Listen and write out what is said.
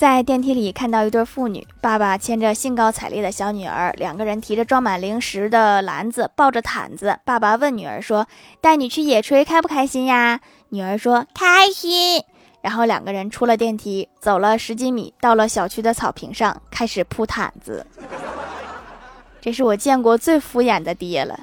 在电梯里看到一对父女，爸爸牵着兴高采烈的小女儿，两个人提着装满零食的篮子，抱着毯子。爸爸问女儿说：“带你去野炊开不开心呀？”女儿说：“开心。”然后两个人出了电梯，走了十几米，到了小区的草坪上，开始铺毯子。这是我见过最敷衍的爹了。